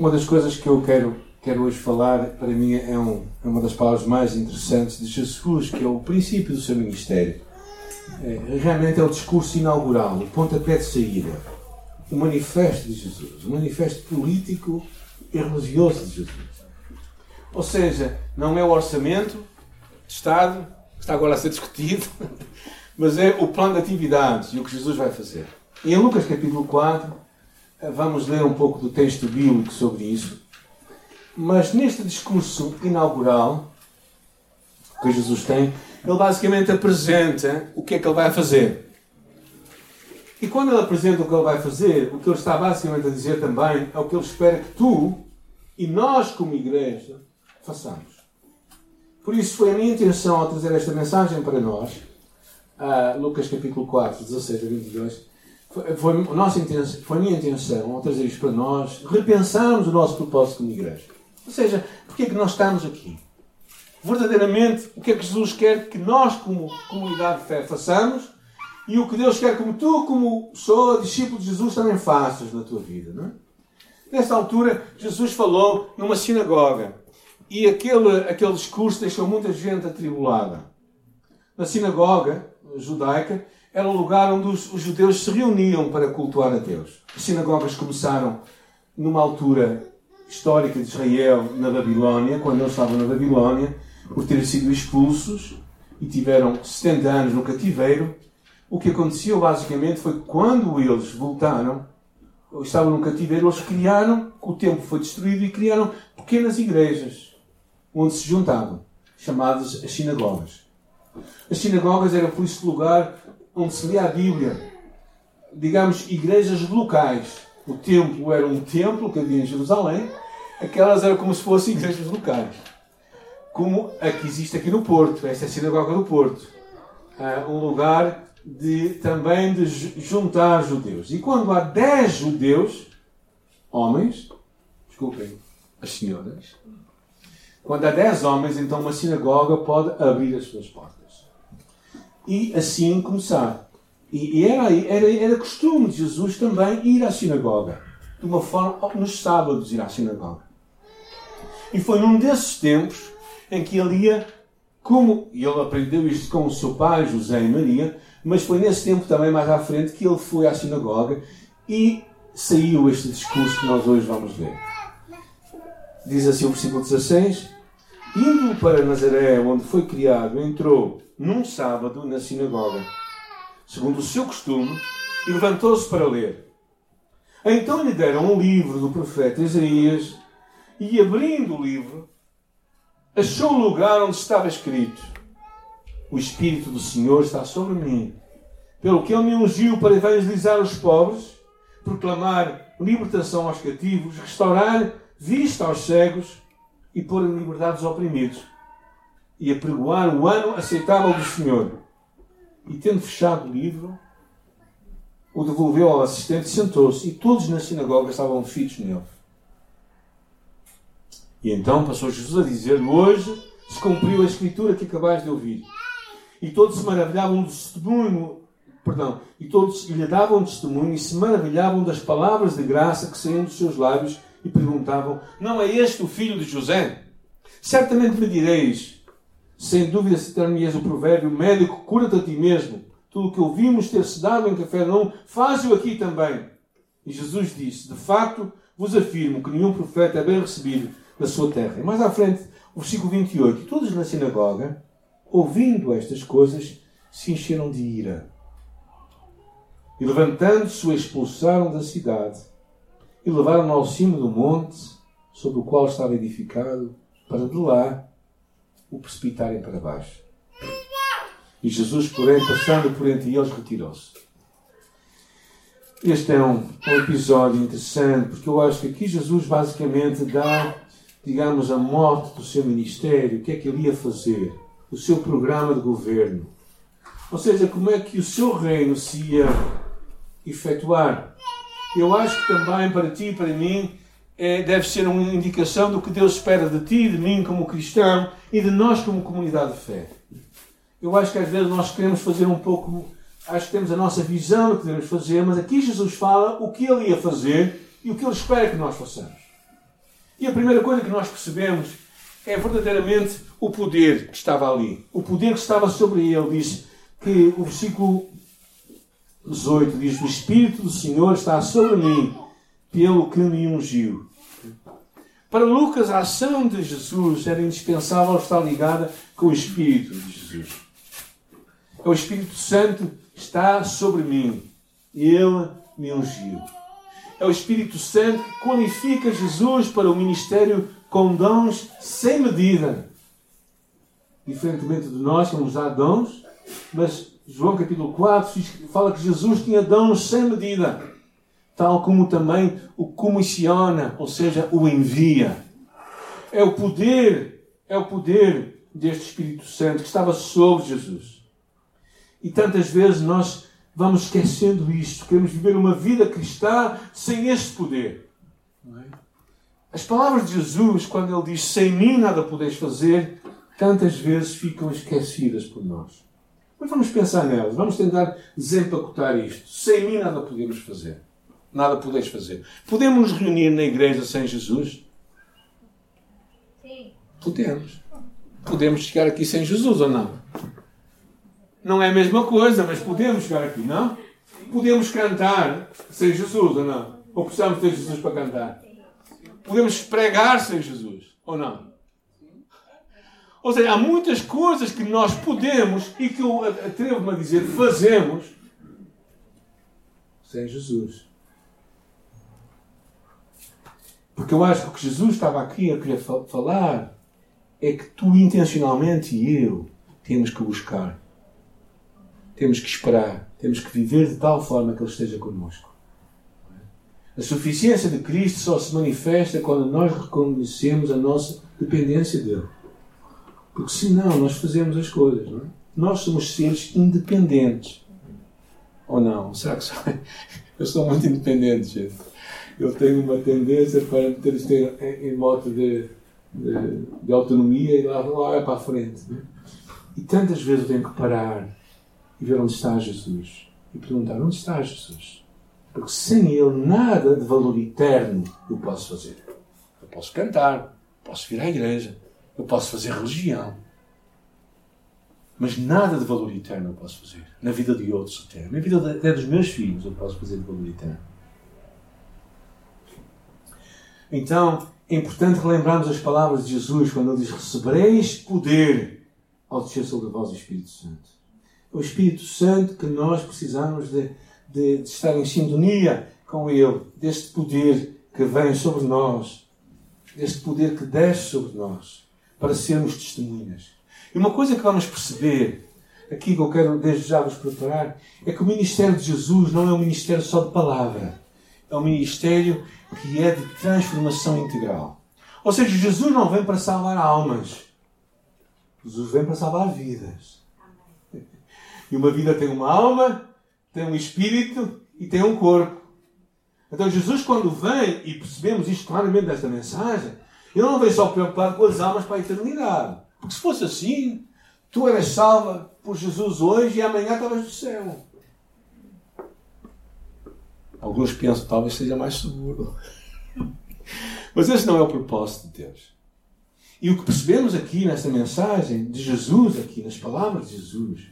Uma das coisas que eu quero, quero hoje falar, para mim, é, um, é uma das palavras mais interessantes de Jesus, que é o princípio do seu ministério. É, realmente é o discurso inaugural, o pontapé de saída, o manifesto de Jesus, o manifesto político e religioso de Jesus. Ou seja, não é o orçamento de Estado, que está agora a ser discutido, mas é o plano de atividades e o que Jesus vai fazer. E em Lucas capítulo 4, eh, vamos ler um pouco do texto bíblico sobre isso. Mas neste discurso inaugural que Jesus tem, ele basicamente apresenta o que é que ele vai fazer. E quando ele apresenta o que ele vai fazer, o que ele está basicamente a dizer também é o que ele espera que tu e nós, como igreja, façamos. Por isso foi a minha intenção ao trazer esta mensagem para nós, uh, Lucas capítulo 4, 16 a 22, foi, foi, nossa intenção, foi a minha intenção ao trazer isto para nós, repensarmos o nosso propósito como igreja. Ou seja, porque é que nós estamos aqui? Verdadeiramente, o que é que Jesus quer que nós, como comunidade de fé, façamos e o que Deus quer como tu, como pessoa, discípulo de Jesus, também faças na tua vida. Não é? Nessa altura, Jesus falou numa sinagoga e aquele, aquele discurso deixou muita gente atribulada. Na sinagoga judaica era o lugar onde os, os judeus se reuniam para cultuar a Deus. As sinagogas começaram numa altura histórica de Israel, na Babilónia, quando eles estavam na Babilónia, por terem sido expulsos e tiveram 70 anos no cativeiro. O que aconteceu basicamente foi que quando eles voltaram, estavam no cativeiro, eles criaram, o templo foi destruído e criaram pequenas igrejas onde se juntavam, chamadas as sinagogas. As sinagogas eram por isso lugar onde se lia a Bíblia. Digamos, igrejas locais. O templo era um templo que havia em Jerusalém, aquelas eram como se fossem igrejas locais. Como a que existe aqui no Porto, esta é a sinagoga do Porto. Uh, um lugar de, também de juntar judeus. E quando há dez judeus, homens, desculpem, as senhoras, quando há dez homens, então uma sinagoga pode abrir as suas portas. E assim começar. E era, era, era costume de Jesus também ir à sinagoga. De uma forma, nos sábados ir à sinagoga. E foi num desses tempos em que ele ia, como e ele aprendeu isto com o seu pai, José e Maria, mas foi nesse tempo também mais à frente que ele foi à sinagoga e saiu este discurso que nós hoje vamos ver. Diz assim o versículo 16: Indo para Nazaré, onde foi criado, entrou num sábado na sinagoga, segundo o seu costume, e levantou-se para ler. Então lhe deram um livro do profeta Isaías, e abrindo o livro, achou o lugar onde estava escrito: O Espírito do Senhor está sobre mim, pelo que ele me ungiu para evangelizar os pobres, proclamar libertação aos cativos, restaurar vista aos cegos e pôr em liberdade os oprimidos e apregoar o ano aceitável do Senhor. E tendo fechado o livro, o devolveu ao assistente sentou-se, e todos na sinagoga estavam fitos nele. E então passou Jesus a dizer-lhe: Hoje se cumpriu a escritura que acabais de ouvir. E todos se maravilhavam do testemunho, perdão, e todos lhe davam testemunho e se maravilhavam das palavras de graça que saíam dos seus lábios e perguntavam: Não é este o filho de José? Certamente me direis, sem dúvida citar-me-eis o provérbio: Médico, cura-te a ti mesmo. Tudo o que ouvimos ter-se dado em café não, faz-o aqui também. E Jesus disse: De facto, vos afirmo que nenhum profeta é bem recebido na sua terra. E mais à frente, o versículo 28. E todos na sinagoga, ouvindo estas coisas, se encheram de ira. E levantando-se, o expulsaram da cidade e levaram-no ao cimo do monte sobre o qual estava edificado, para de lá o precipitarem para baixo. E Jesus, porém, passando por entre eles, retirou-se. Este é um, um, episódio interessante, porque eu acho que aqui Jesus basicamente dá, digamos, a morte do seu ministério, o que é que ele ia fazer, o seu programa de governo. Ou seja, como é que o seu reino se ia efetuar eu acho que também para ti e para mim é, deve ser uma indicação do que Deus espera de ti de mim como cristão e de nós como comunidade de fé. Eu acho que às vezes nós queremos fazer um pouco, acho que temos a nossa visão do que devemos fazer, mas aqui Jesus fala o que ele ia fazer e o que ele espera que nós façamos. E a primeira coisa que nós percebemos é verdadeiramente o poder que estava ali. O poder que estava sobre ele. Diz que o versículo 18 diz: O Espírito do Senhor está sobre mim, pelo que me ungiu. Para Lucas, a ação de Jesus era indispensável estar ligada com o Espírito de Jesus. É o Espírito Santo está sobre mim e ele me ungiu. É o Espírito Santo que qualifica Jesus para o ministério com dons sem medida. Diferentemente de nós, que nos dá dons, mas João capítulo 4 fala que Jesus tinha dons sem medida, tal como também o comissiona, ou seja, o envia. É o poder, é o poder deste Espírito Santo que estava sobre Jesus. E tantas vezes nós vamos esquecendo isto, queremos viver uma vida cristã sem este poder. É? As palavras de Jesus, quando ele diz sem mim nada podeis fazer, tantas vezes ficam esquecidas por nós. Mas vamos pensar nelas, vamos tentar desempacotar isto. Sem mim nada podemos fazer. Nada podeis fazer. Podemos nos reunir na igreja sem Jesus? Sim. Podemos. Podemos chegar aqui sem Jesus ou não? Não é a mesma coisa, mas podemos chegar aqui, não? Podemos cantar sem Jesus ou não? Ou precisamos ter Jesus para cantar? Podemos pregar sem Jesus ou não? Ou seja, há muitas coisas que nós podemos e que eu atrevo-me a dizer fazemos sem Jesus. Porque eu acho que o que Jesus estava aqui a querer falar é que tu intencionalmente e eu temos que buscar. Temos que esperar. Temos que viver de tal forma que Ele esteja connosco. A suficiência de Cristo só se manifesta quando nós reconhecemos a nossa dependência dele. Porque senão nós fazemos as coisas, não é? Nós somos seres independentes. Ou não? Será que sou? Eu sou muito independente, gente. Eu tenho uma tendência para meter isto em, em modo de, de, de, autonomia e lá, lá é para a frente. É? E tantas vezes eu tenho que parar e ver onde está Jesus. E perguntar: onde está Jesus? Porque sem Ele, nada de valor eterno eu posso fazer. Eu posso cantar, posso vir à igreja, eu posso fazer religião. Mas nada de valor eterno eu posso fazer. Na vida de outros até. Na vida até dos meus filhos eu posso fazer de valor eterno. Então, é importante relembrarmos as palavras de Jesus quando ele diz: Recebereis poder ao descer sobre vós o Espírito Santo. É o Espírito Santo que nós precisamos de, de, de estar em sintonia com Ele, deste poder que vem sobre nós, deste poder que desce sobre nós para sermos testemunhas. E uma coisa que vamos perceber, aqui que eu quero desde já vos preparar, é que o ministério de Jesus não é um ministério só de palavra. É um ministério que é de transformação integral. Ou seja, Jesus não vem para salvar almas. Jesus vem para salvar vidas. E uma vida tem uma alma, tem um espírito e tem um corpo. Então Jesus, quando vem, e percebemos isto claramente nesta mensagem, ele não veio só preocupado com as almas para a eternidade. Porque se fosse assim, tu eras salva por Jesus hoje e amanhã estavas no céu. Alguns pensam talvez seja mais seguro. Mas esse não é o propósito de Deus. E o que percebemos aqui nesta mensagem de Jesus, aqui nas palavras de Jesus,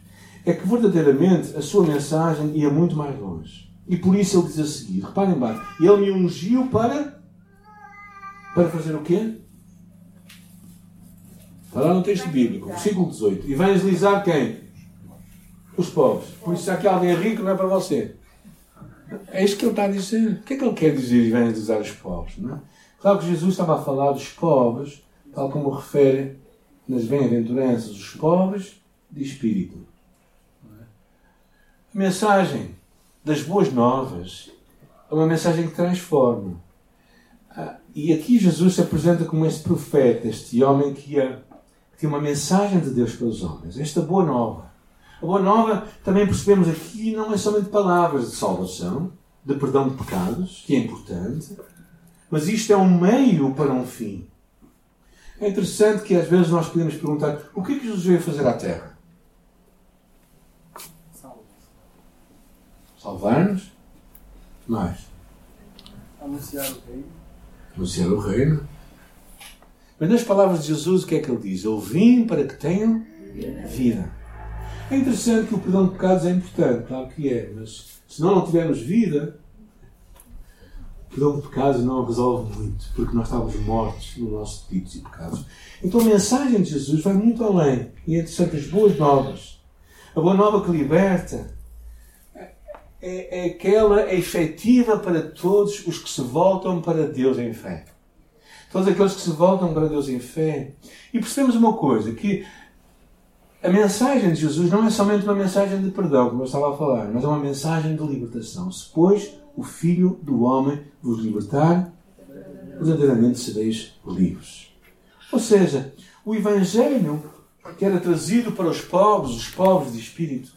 é que verdadeiramente a sua mensagem ia muito mais longe. E por isso ele diz a seguir, reparem bem, ele me ungiu para para fazer o quê? Está lá no texto bíblico, versículo 18. Evangelizar quem? Os pobres. Por isso, se aqui alguém é rico, não é para você. É isso que ele está a dizer. O que é que ele quer dizer evangelizar os pobres? Não é? Claro que Jesus estava a falar dos pobres, tal como refere nas bem-aventuranças, os pobres de espírito. A mensagem das boas novas é uma mensagem que transforma. E aqui Jesus se apresenta como este profeta, este homem que, ia, que tinha uma mensagem de Deus para os homens, esta boa nova. A boa nova, também percebemos aqui, não é somente palavras de salvação, de perdão de pecados, que é importante, mas isto é um meio para um fim. É interessante que às vezes nós podemos perguntar: o que é que Jesus veio fazer à Terra? Salvar-nos? Mais. Anunciar o reino anunciar o reino, Mas nas palavras de Jesus, o que é que ele diz? Eu vim para que tenham vida. É interessante que o perdão de pecados é importante, claro que é, mas se nós não tivermos vida, o perdão de pecados não resolve muito, porque nós estávamos mortos nos nossos delitos e pecados. Então a mensagem de Jesus vai muito além. E é interessante as boas novas. A boa nova que liberta é, é aquela efetiva para todos os que se voltam para Deus em fé. Todos aqueles que se voltam para Deus em fé. E percebemos uma coisa, que a mensagem de Jesus não é somente uma mensagem de perdão, como eu estava a falar, mas é uma mensagem de libertação. Se, pois, o Filho do Homem vos libertar, verdadeiramente sereis livres. Ou seja, o Evangelho que era trazido para os pobres, os pobres de espírito,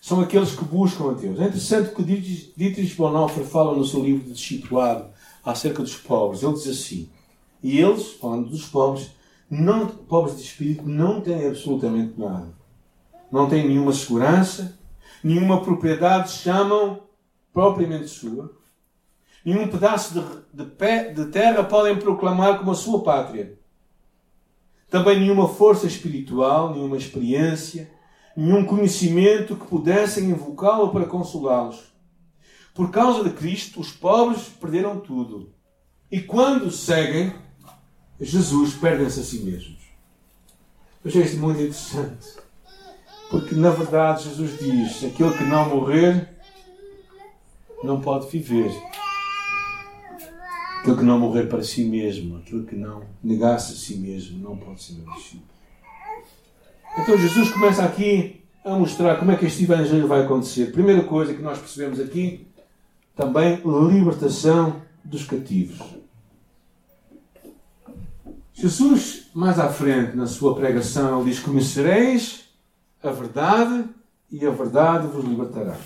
são aqueles que buscam a Deus. É interessante que Dietrich Bonhoeffer fala no seu livro de Discipulado acerca dos pobres. Ele diz assim: E eles, falando dos pobres, não, pobres de espírito, não têm absolutamente nada. Não têm nenhuma segurança, nenhuma propriedade chamam propriamente sua. Nenhum pedaço de, de, pé, de terra podem proclamar como a sua pátria. Também nenhuma força espiritual, nenhuma experiência, nenhum conhecimento que pudessem invocá-lo para consolá-los. Por causa de Cristo, os pobres perderam tudo. E quando seguem Jesus, perdem-se a si mesmos. Eu achei isto muito interessante. Porque, na verdade, Jesus diz: aquele que não morrer não pode viver. Aquele que não morrer para si mesmo, aquele que não negasse a si mesmo, não pode ser meu discípulo. Então Jesus começa aqui a mostrar como é que este Evangelho vai acontecer. Primeira coisa que nós percebemos aqui, também libertação dos cativos. Jesus, mais à frente na sua pregação, ele diz: Conhecereis a verdade e a verdade vos libertará.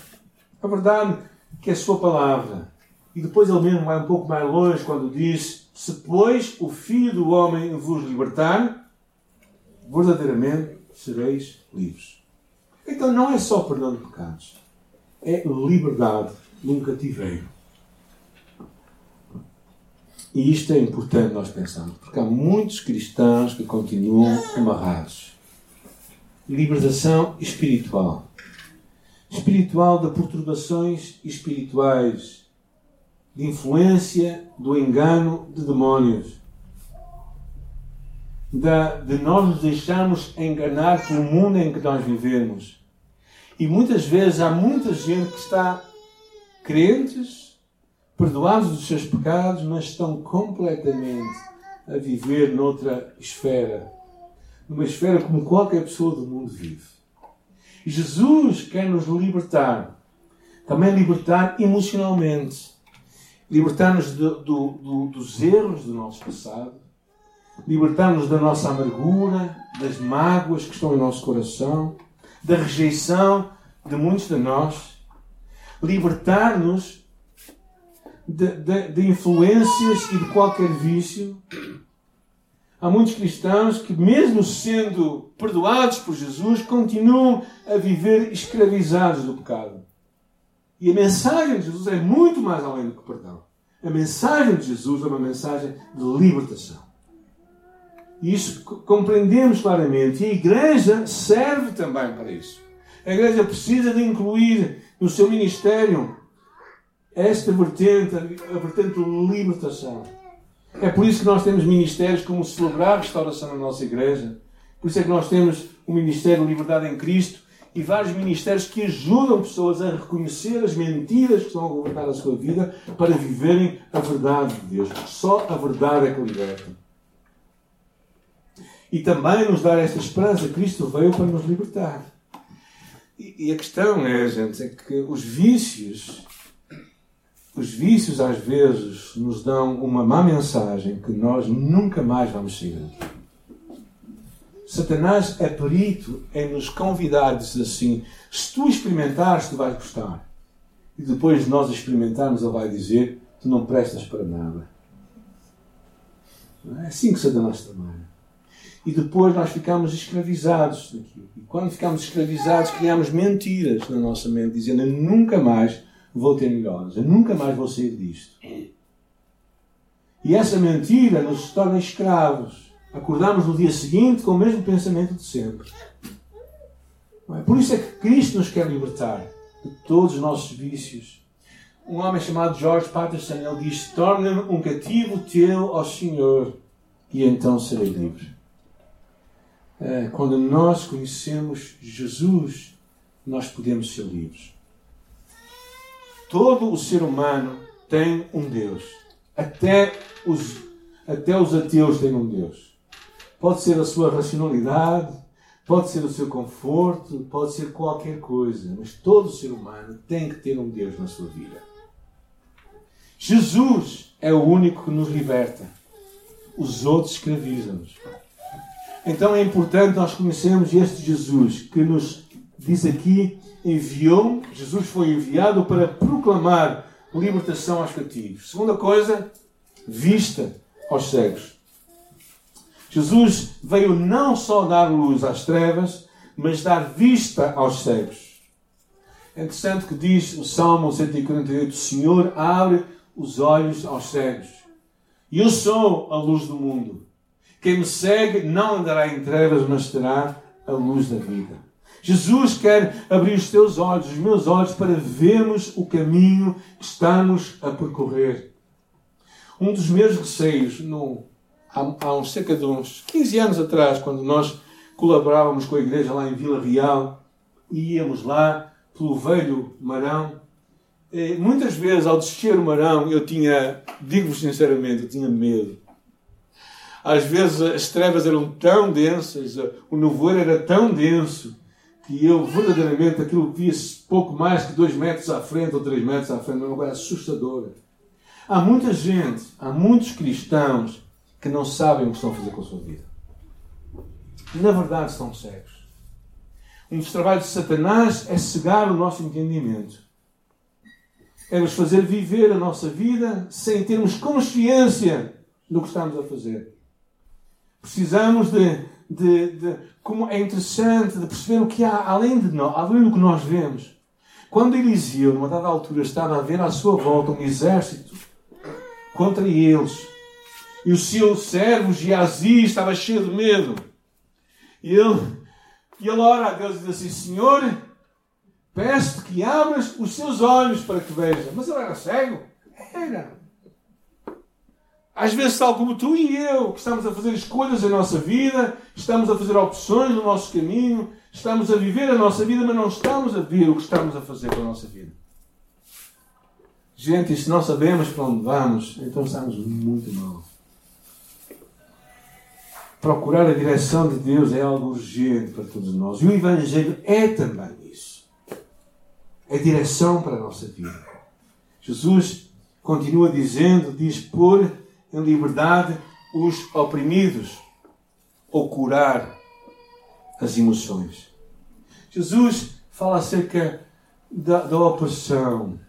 A verdade que é a sua palavra. E depois ele mesmo vai um pouco mais longe quando diz: Se, pois, o Filho do Homem vos libertar, verdadeiramente sereis livres. Então não é só perdão de pecados, é liberdade num cativeiro. E isto é importante nós pensarmos, porque há muitos cristãos que continuam amarrados. Libertação espiritual. Espiritual de perturbações espirituais, de influência do engano de demónios, de, de nós nos deixarmos enganar pelo mundo em que nós vivemos. E muitas vezes há muita gente que está crentes, perdoados dos seus pecados, mas estão completamente a viver noutra esfera. Numa esfera como qualquer pessoa do mundo vive. Jesus quer nos libertar. Também libertar emocionalmente. Libertar-nos do, do, do, dos erros do nosso passado libertar-nos da nossa amargura, das mágoas que estão em nosso coração, da rejeição de muitos de nós, libertar-nos de, de, de, influências e de qualquer vício. Há muitos cristãos que, mesmo sendo perdoados por Jesus, continuam a viver escravizados do pecado. E a mensagem de Jesus é muito mais além do que perdão. A mensagem de Jesus é uma mensagem de libertação. E isso compreendemos claramente. E a Igreja serve também para isso. A Igreja precisa de incluir no seu ministério esta vertente, a vertente de libertação. É por isso que nós temos ministérios como celebrar a restauração na nossa Igreja. Por isso é que nós temos o Ministério de Liberdade em Cristo e vários ministérios que ajudam pessoas a reconhecer as mentiras que estão a governar a sua vida para viverem a verdade de Deus. Só a verdade é que liberta e também nos dar esta esperança. Cristo veio para nos libertar. E, e a questão é, gente, é que os vícios, os vícios às vezes nos dão uma má mensagem que nós nunca mais vamos seguir. Satanás é perito em nos convidar, diz assim: se tu experimentares, tu vais gostar. E depois de nós experimentarmos, ele vai dizer: tu não prestas para nada. É assim que Satanás trabalha e depois nós ficamos escravizados daquilo. E quando ficamos escravizados, criamos mentiras na nossa mente, dizendo: nunca mais vou ter melhores, eu nunca mais vou sair disto. E essa mentira nos torna escravos. Acordamos no dia seguinte com o mesmo pensamento de sempre. É? Por isso é que Cristo nos quer libertar de todos os nossos vícios. Um homem chamado George Patterson ele diz: Torna-me um cativo teu ao Senhor, e então serei livre. É, quando nós conhecemos Jesus, nós podemos ser livres. Todo o ser humano tem um Deus. Até os, até os ateus têm um Deus. Pode ser a sua racionalidade, pode ser o seu conforto, pode ser qualquer coisa, mas todo ser humano tem que ter um Deus na sua vida. Jesus é o único que nos liberta. Os outros escravizam-nos. Então é importante nós conhecermos este Jesus que nos diz aqui enviou, Jesus foi enviado para proclamar libertação aos cativos. Segunda coisa, vista aos cegos. Jesus veio não só dar luz às trevas, mas dar vista aos cegos. É interessante que diz o Salmo 148: O Senhor abre os olhos aos cegos. Eu sou a luz do mundo. Quem me segue não andará em trevas, mas terá a luz da vida. Jesus quer abrir os teus olhos, os meus olhos, para vermos o caminho que estamos a percorrer. Um dos meus receios, no, há, há uns cerca de uns 15 anos atrás, quando nós colaborávamos com a igreja lá em Vila Real, e íamos lá pelo velho Marão, eh, muitas vezes ao descer o Marão eu tinha, digo-vos sinceramente, eu tinha medo. Às vezes as trevas eram tão densas, o nevoeiro era tão denso, que eu verdadeiramente aquilo via-se pouco mais que dois metros à frente ou três metros à frente, uma coisa assustadora. Há muita gente, há muitos cristãos que não sabem o que estão a fazer com a sua vida. Na verdade, estão cegos. Um dos trabalhos de Satanás é cegar o nosso entendimento. É nos fazer viver a nossa vida sem termos consciência do que estamos a fazer. Precisamos de, de, de como é interessante de perceber o que há além de nós, além do que nós vemos. Quando Eliseu, numa dada altura, estava a ver à sua volta um exército contra eles, e o seu servo Geazi estava cheio de medo, e ele, e ele ora a Deus e diz assim: Senhor, peço-te que abras os seus olhos para que veja. Mas ele era cego? Era. Às vezes, tal como tu e eu, que estamos a fazer escolhas na nossa vida, estamos a fazer opções no nosso caminho, estamos a viver a nossa vida, mas não estamos a ver o que estamos a fazer com a nossa vida. Gente, se não sabemos para onde vamos, então estamos muito mal. Procurar a direção de Deus é algo urgente para todos nós. E o Evangelho é também isso. É direção para a nossa vida. Jesus continua dizendo, diz, por em liberdade os oprimidos ou curar as emoções. Jesus fala acerca da, da opressão.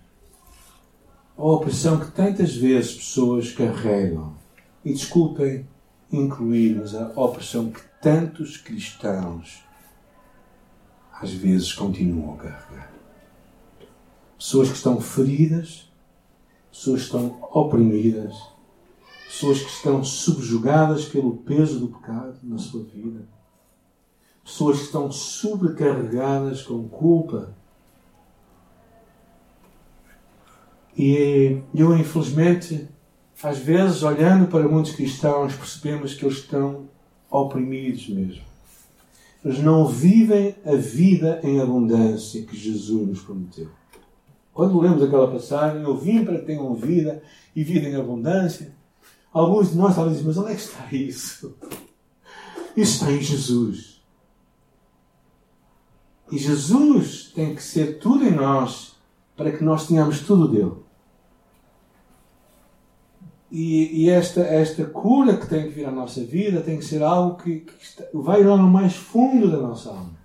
A opressão que tantas vezes pessoas carregam. E desculpem incluir, mas a opressão que tantos cristãos às vezes continuam a carregar. Pessoas que estão feridas, pessoas que estão oprimidas pessoas que estão subjugadas pelo peso do pecado na sua vida, pessoas que estão sobrecarregadas com culpa. E eu, infelizmente, às vezes, olhando para muitos cristãos, percebemos que eles estão oprimidos mesmo. Eles não vivem a vida em abundância que Jesus nos prometeu. Quando lemos aquela passagem, eu vim para que tenham vida e vida em abundância, Alguns de nós talvez dizem, mas onde é que está isso? Isso está em Jesus. E Jesus tem que ser tudo em nós para que nós tenhamos tudo dele. E, e, esta, esta cura que tem que vir à nossa vida tem que ser algo que, que está, vai lá no mais fundo da nossa alma.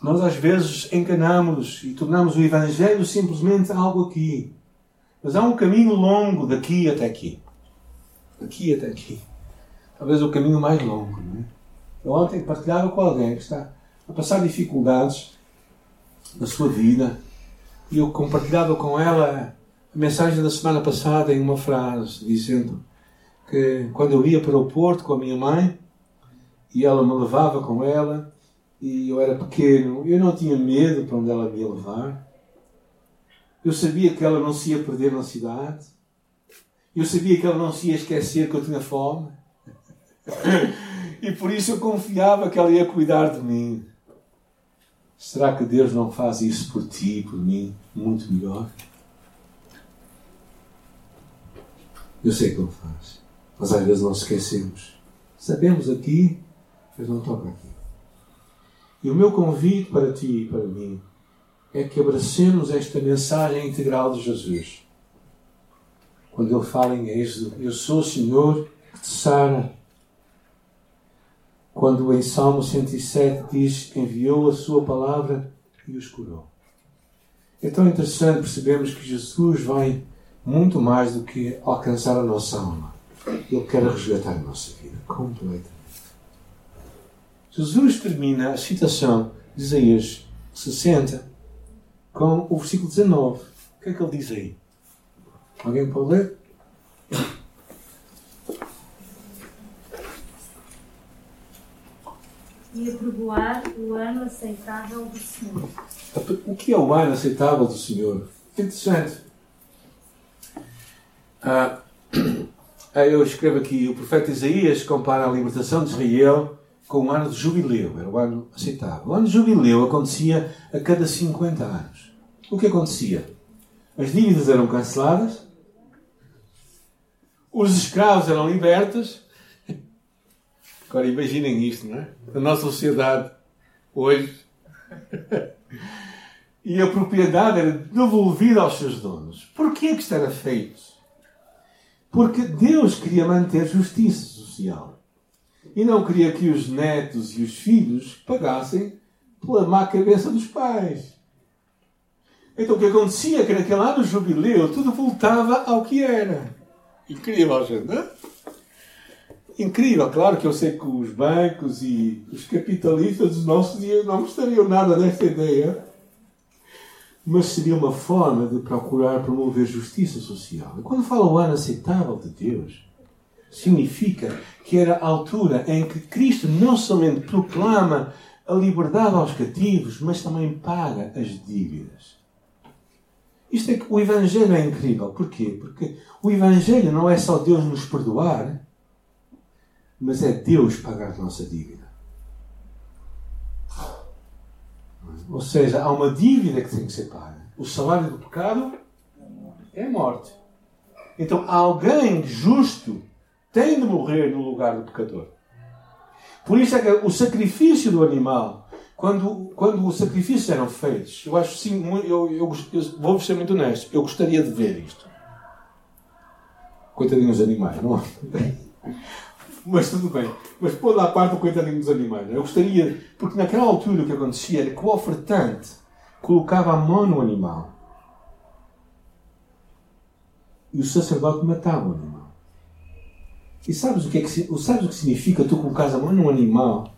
Nós às vezes enganamos e tornamos o Evangelho simplesmente algo aqui. Mas há um caminho longo daqui até aqui. Daqui até aqui. Talvez o caminho mais longo. Não é? Eu ontem partilhava com alguém que está a passar dificuldades na sua vida e eu compartilhava com ela a mensagem da semana passada em uma frase, dizendo que quando eu ia para o Porto com a minha mãe e ela me levava com ela e eu era pequeno, eu não tinha medo para onde ela me ia levar. Eu sabia que ela não se ia perder na cidade. Eu sabia que ela não se ia esquecer que eu tinha fome. e por isso eu confiava que ela ia cuidar de mim. Será que Deus não faz isso por ti e por mim muito melhor? Eu sei que Ele faz. Mas às vezes não esquecemos. Sabemos aqui, mas não toca aqui. E o meu convite para ti e para mim é que abracemos esta mensagem integral de Jesus. Quando ele fala em Êxodo, eu sou o Senhor que te sara. Quando em Salmo 107 diz, enviou a sua palavra e os curou. É tão interessante percebermos que Jesus vai muito mais do que alcançar a nossa alma. Ele quer resgatar a nossa vida completamente. Jesus termina a citação de Isaías 60 com o versículo 19. O que é que ele diz aí? Alguém pode ler? E aprovar o ano aceitável do Senhor. O que é o ano aceitável do Senhor? Interessante. Ah, eu escrevo aqui: o profeta Isaías compara a libertação de Israel com o ano de jubileu, era o ano aceitável. O ano de jubileu acontecia a cada 50 anos. O que acontecia? As dívidas eram canceladas, os escravos eram libertos. Agora imaginem isto, não é? Na nossa sociedade, hoje. e a propriedade era devolvida aos seus donos. Porquê que isto era feito? Porque Deus queria manter justiça social e não queria que os netos e os filhos pagassem pela má cabeça dos pais. Então o que acontecia é que naquele ano jubileu tudo voltava ao que era. Incrível, gente, não é? Incrível, claro que eu sei que os bancos e os capitalistas dos nossos dias não gostariam nada desta ideia, mas seria uma forma de procurar promover justiça social. E quando fala o ano aceitável de Deus, significa que era a altura em que Cristo não somente proclama a liberdade aos cativos, mas também paga as dívidas. Isto é que o Evangelho é incrível. Porquê? Porque o Evangelho não é só Deus nos perdoar, mas é Deus pagar a nossa dívida. Ou seja, há uma dívida que tem que ser paga. O salário do pecado é a morte. Então, alguém justo tem de morrer no lugar do pecador. Por isso é que o sacrifício do animal, quando, quando os sacrifícios eram feitos, eu acho sim, eu, eu, eu vou ser muito honesto, eu gostaria de ver isto. Coitadinhos animais, não é? Mas tudo bem. Mas pôr à parte o coitadinho dos animais. Eu gostaria, porque naquela altura o que acontecia era que o ofertante colocava a mão no animal e o sacerdote matava o animal. E sabes o que, é que, sabes o que significa tu colocares a mão num animal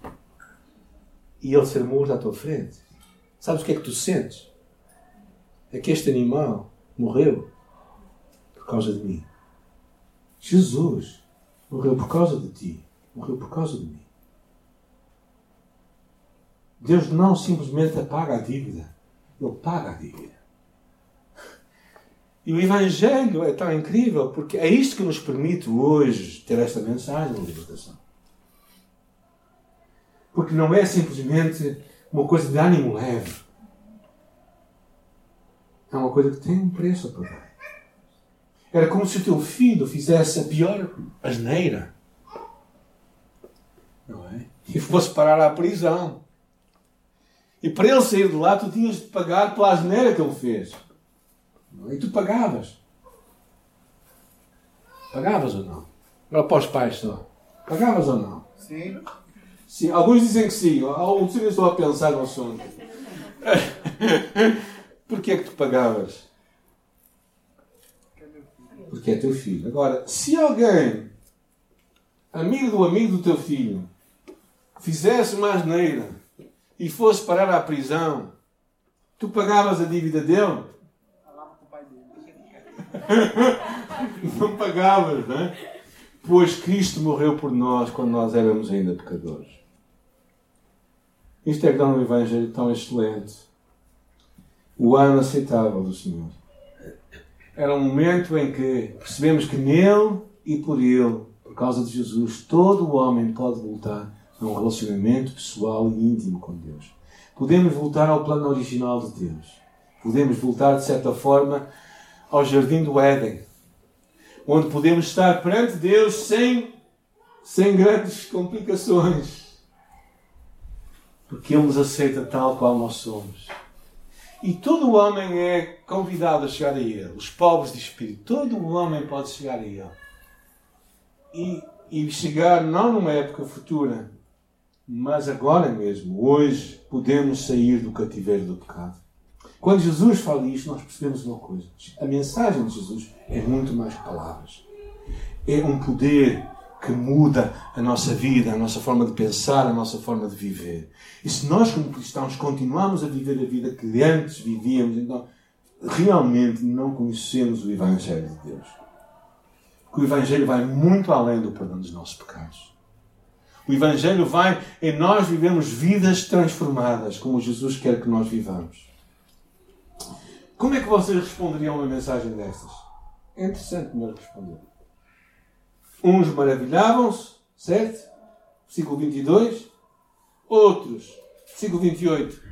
e ele ser morto à tua frente? Sabes o que é que tu sentes? É que este animal morreu por causa de mim. Jesus morreu por causa de ti, morreu por causa de mim. Deus não simplesmente apaga a dívida, Ele paga a dívida. E o Evangelho é tão incrível porque é isto que nos permite hoje ter esta mensagem de libertação. Porque não é simplesmente uma coisa de ânimo leve. É uma coisa que tem um preço a pagar. Era como se o teu filho fizesse a pior asneira. Não é? E fosse parar à prisão. E para ele sair de lá, tu tinhas de pagar pela asneira que ele fez. E tu pagavas. Pagavas ou não? Agora para os pais só. Pagavas ou não? Sim. Sim. Alguns dizem que sim. Outros estão a pensar no assunto. Porquê é que tu pagavas? Porque é teu filho. Agora, se alguém, amigo do amigo do teu filho, fizesse uma asneira e fosse parar à prisão, tu pagavas a dívida dele? não pagavas, não é? Pois Cristo morreu por nós quando nós éramos ainda pecadores. Isto é que dá um Evangelho tão excelente. O ano aceitável do Senhor. Era um momento em que percebemos que nele e por ele, por causa de Jesus, todo o homem pode voltar a um relacionamento pessoal e íntimo com Deus. Podemos voltar ao plano original de Deus. Podemos voltar, de certa forma, ao jardim do Éden, onde podemos estar perante Deus sem, sem grandes complicações. Porque Ele nos aceita tal qual nós somos. E todo o homem é convidado a chegar a Ele. Os pobres de espírito. Todo o homem pode chegar a Ele. E, e chegar não numa época futura, mas agora mesmo, hoje, podemos sair do cativeiro do pecado. Quando Jesus fala isto, nós percebemos uma coisa. A mensagem de Jesus é muito mais que palavras. É um poder que muda a nossa vida, a nossa forma de pensar, a nossa forma de viver. E se nós, como cristãos, continuamos a viver a vida que antes vivíamos, então realmente não conhecemos o Evangelho de Deus. Porque o Evangelho vai muito além do perdão dos nossos pecados. O Evangelho vai em nós vivemos vidas transformadas, como Jesus quer que nós vivamos. Como é que vocês responderiam a uma mensagem destas? É interessante melhor responder. Uns maravilhavam-se, certo? Versículo 22. Outros, versículo 28.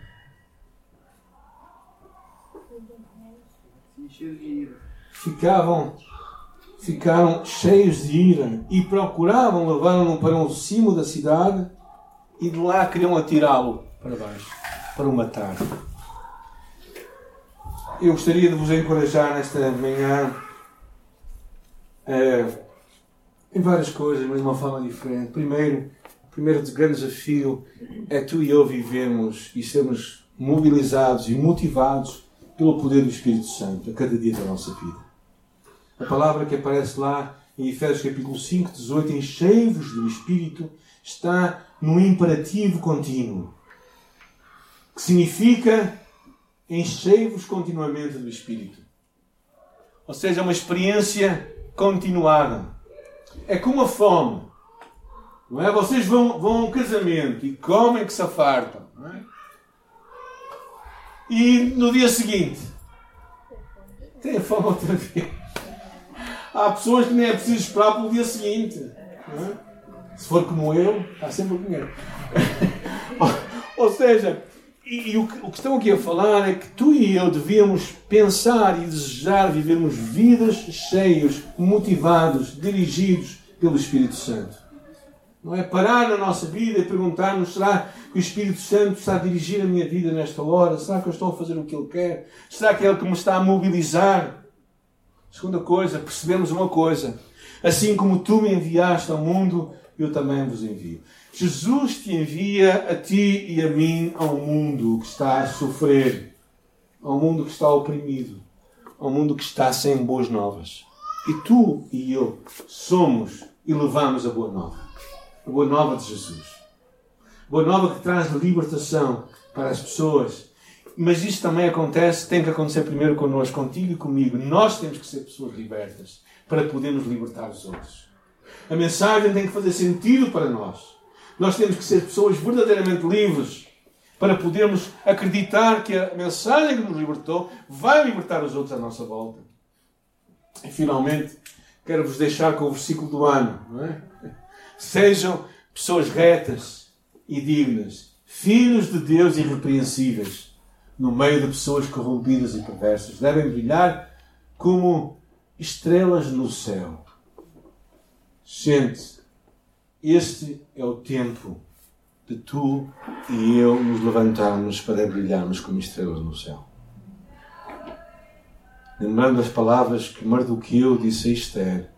Ficavam, ficaram cheios de ira e procuravam levá-lo para um cimo da cidade e de lá queriam atirá-lo para baixo, para o matar. Eu gostaria de vos encorajar nesta manhã eh, em várias coisas, mas de uma forma diferente. Primeiro, o primeiro grande desafio é tu e eu vivermos e sermos mobilizados e motivados pelo poder do Espírito Santo a cada dia da nossa vida. A palavra que aparece lá em Efésios capítulo 5, 18, enchei-vos do Espírito, está no imperativo contínuo, que significa enchei-vos continuamente do Espírito. Ou seja, uma experiência continuada. É como a fome. Não é? Vocês vão, vão a um casamento e comem que se afartam. É? E no dia seguinte têm fome outra vez. Há pessoas que nem é preciso esperar pelo dia seguinte. É? Se for como eu, está sempre a comer. Ou seja, e, e o, que, o, que, estão aqui a falar é que tu e eu devíamos pensar e desejar vivermos vidas cheios, motivados, dirigidos pelo Espírito Santo. Não é parar na nossa vida e perguntar-nos: será que o Espírito Santo está a dirigir a minha vida nesta hora? Será que eu estou a fazer o que Ele quer? Será que é Ele que me está a mobilizar? Segunda coisa, percebemos uma coisa: assim como tu me enviaste ao mundo, eu também vos envio. Jesus te envia a ti e a mim ao mundo que está a sofrer, ao mundo que está oprimido, ao mundo que está sem boas novas. E tu e eu somos e levamos a boa nova. A boa nova de Jesus. Boa nova que traz libertação para as pessoas. Mas isto também acontece, tem que acontecer primeiro connosco, contigo e comigo. Nós temos que ser pessoas libertas para podermos libertar os outros. A mensagem tem que fazer sentido para nós. Nós temos que ser pessoas verdadeiramente livres para podermos acreditar que a mensagem que nos libertou vai libertar os outros à nossa volta. E finalmente, quero-vos deixar com o versículo do ano. É? Sejam pessoas retas e dignas, filhos de Deus irrepreensíveis, no meio de pessoas corrompidas e perversas. Devem brilhar como estrelas no céu. Gente, este é o tempo de tu e eu nos levantarmos para brilharmos como estrelas no céu. Lembrando as palavras que Mardoqueu disse a Esther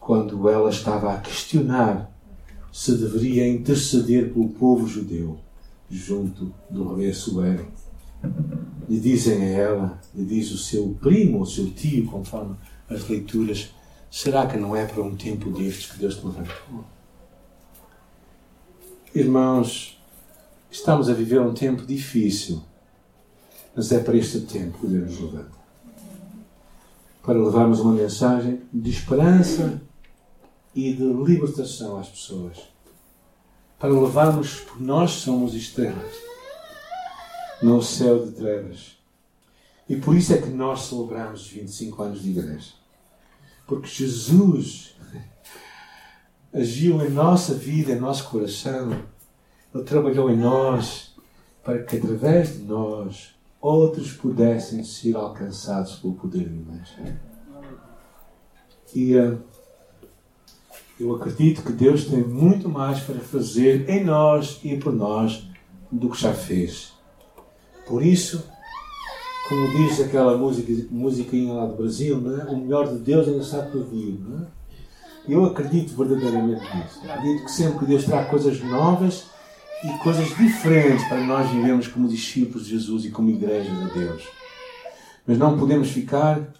quando ela estava a questionar se deveria interceder pelo povo judeu junto do rei Assuero. Lhe dizem a ela, lhe diz o seu primo, o seu tio, conforme as leituras, será que não é para um tempo destes que Deus te levantou? Irmãos, estamos a viver um tempo difícil, mas é para este tempo que Deus nos levanta. para levarmos uma mensagem de esperança e de libertação às pessoas. Para levarmos, porque nós somos estrelas no céu de trevas. E por isso é que nós celebramos os 25 anos de igreja. Porque Jesus agiu em nossa vida, em nosso coração. Ele trabalhou em nós para que através de nós outros pudessem ser alcançados pelo poder do Evangelho. E uh, eu acredito que Deus tem muito mais para fazer em nós e por nós do que já fez. Por isso, como diz aquela música, musiquinha lá do Brasil, não é? o melhor de Deus ainda está por vir. É? Eu acredito verdadeiramente nisso. Acredito que sempre Deus traz coisas novas e coisas diferentes para nós vivemos como discípulos de Jesus e como igreja de Deus. Mas não podemos ficar.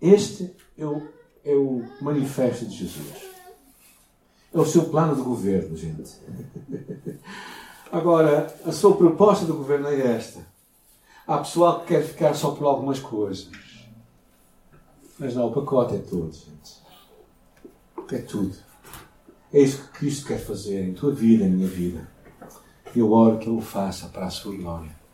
Este é o, é o manifesto de Jesus. É o seu plano de governo, gente. Agora, a sua proposta de governo é esta Há pessoal que quer ficar só por algumas coisas. Mas não, o pacote é todo, gente. É tudo. É isso que Cristo quer fazer em tua vida, em minha vida. Eu oro que Ele o faça para a sua glória.